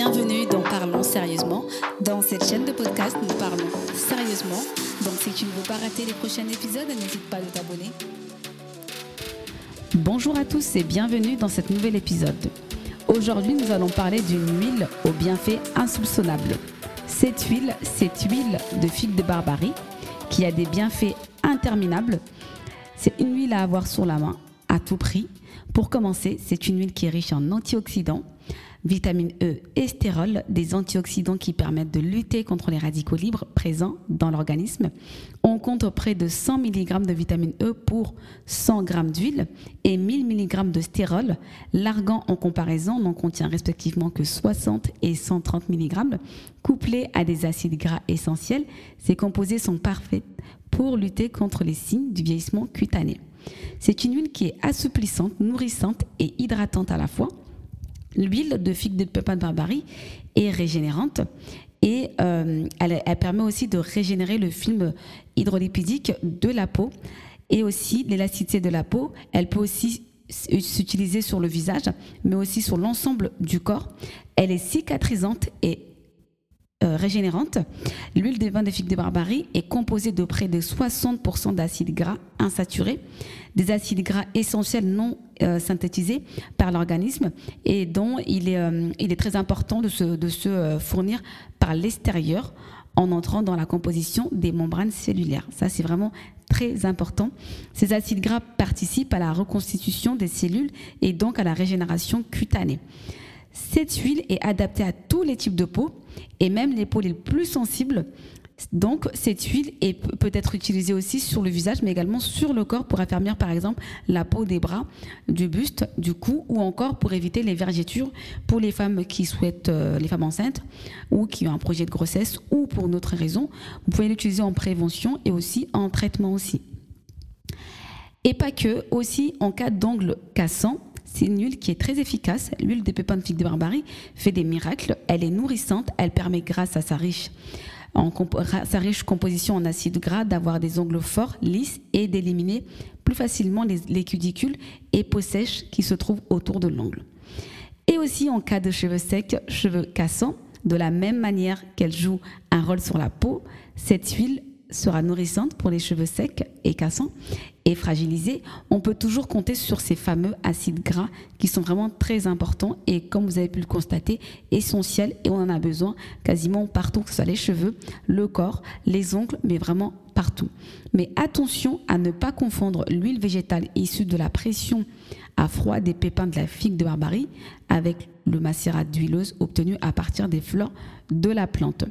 Bienvenue dans Parlons sérieusement. Dans cette chaîne de podcast, nous parlons sérieusement. Donc si tu ne veux pas rater les prochains épisodes, n'hésite pas à t'abonner. Bonjour à tous et bienvenue dans cet nouvel épisode. Aujourd'hui, nous allons parler d'une huile aux bienfaits insoupçonnables. Cette huile, c'est huile de figue de Barbarie qui a des bienfaits interminables. C'est une huile à avoir sur la main à tout prix. Pour commencer, c'est une huile qui est riche en antioxydants, vitamine E et stérol, des antioxydants qui permettent de lutter contre les radicaux libres présents dans l'organisme. On compte près de 100 mg de vitamine E pour 100 g d'huile et 1000 mg de stérol. L'argan en comparaison n'en contient respectivement que 60 et 130 mg. Couplé à des acides gras essentiels, ces composés sont parfaits pour lutter contre les signes du vieillissement cutané. C'est une huile qui est assouplissante, nourrissante et hydratante à la fois. L'huile de figue de pépin de barbarie est régénérante et euh, elle, permet aussi de régénérer le film hydrolipidique de la peau et aussi l'élasticité de la peau. Elle peut aussi s'utiliser sur le visage, mais aussi sur l'ensemble du corps. Elle est cicatrisante et euh, régénérante. L'huile de vin de figue de Barbarie est composée de près de 60% d'acides gras insaturés, des acides gras essentiels non euh, synthétisés par l'organisme et dont il est, euh, il est très important de se, de se fournir par l'extérieur en entrant dans la composition des membranes cellulaires. Ça, c'est vraiment très important. Ces acides gras participent à la reconstitution des cellules et donc à la régénération cutanée. Cette huile est adaptée à tous les types de peau et même les peaux les plus sensibles. Donc, cette huile peut être utilisée aussi sur le visage, mais également sur le corps pour affermir, par exemple, la peau des bras, du buste, du cou, ou encore pour éviter les vergetures pour les femmes qui souhaitent, euh, les femmes enceintes, ou qui ont un projet de grossesse, ou pour une autre raison. Vous pouvez l'utiliser en prévention et aussi en traitement aussi. Et pas que, aussi en cas d'angle cassant, c'est une huile qui est très efficace. L'huile des pépins de figue de Barbarie fait des miracles. Elle est nourrissante. Elle permet, grâce à sa riche, composition en acides gras, d'avoir des ongles forts, lisses et d'éliminer plus facilement les, cudicules et peaux sèches qui se trouvent autour de l'ongle. Et aussi en cas de cheveux secs, cheveux cassants, de la même manière qu'elle joue un rôle sur la peau, cette huile sera nourrissante pour les cheveux secs et cassants et fragilisés, on peut toujours compter sur ces fameux acides gras qui sont vraiment très importants et comme vous avez pu le constater, essentiels et on en a besoin quasiment partout, que ce soit les cheveux, le corps, les ongles, mais vraiment partout. Mais attention à ne pas confondre l'huile végétale issue de la pression à froid des pépins de la figue de barbarie avec le macérat d'huileuse obtenu à partir des fleurs de la plante.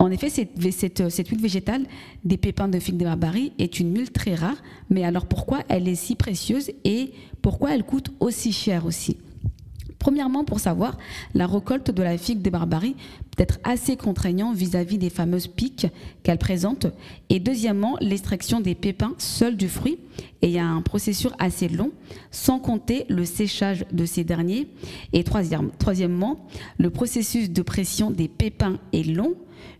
En effet, cette, huile végétale des pépins de figue de barbarie est une huile très rare, mais alors pourquoi elle est si précieuse et pourquoi elle coûte aussi cher aussi? Premièrement, pour savoir, la récolte de la figue de barbarie peut être assez contraignant vis-à-vis des fameuses piques qu'elle présente. Et deuxièmement, l'extraction des pépins seuls du fruit. Et a un processus assez long, sans compter le séchage de ces derniers. Et troisièmement, le processus de pression des pépins est long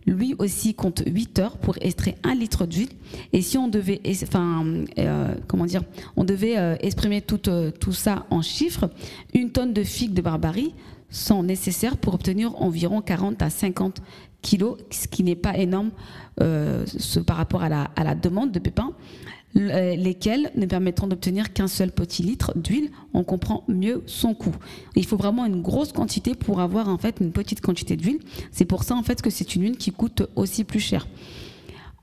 lui aussi compte 8 heures pour extraire un litre d'huile. Et si on devait, enfin, euh, euh, exprimer tout, euh, tout ça en chiffres, une tonne de figues de barbarie sont nécessaires pour obtenir environ 40 à 50 kilos, ce qui n'est pas énorme par rapport à la demande de pépins. Euh, lesquels ne permettront d'obtenir qu'un seul petit litre d'huile, on comprend mieux son coût. Il faut vraiment une grosse quantité pour avoir en fait une petite quantité d'huile. C'est pour ça en fait que c'est une huile qui coûte aussi plus cher.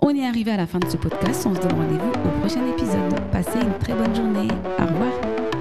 On est arrivé à la fin de ce podcast. On se donne rendez-vous au prochain épisode. Passez une très bonne journée. Au revoir.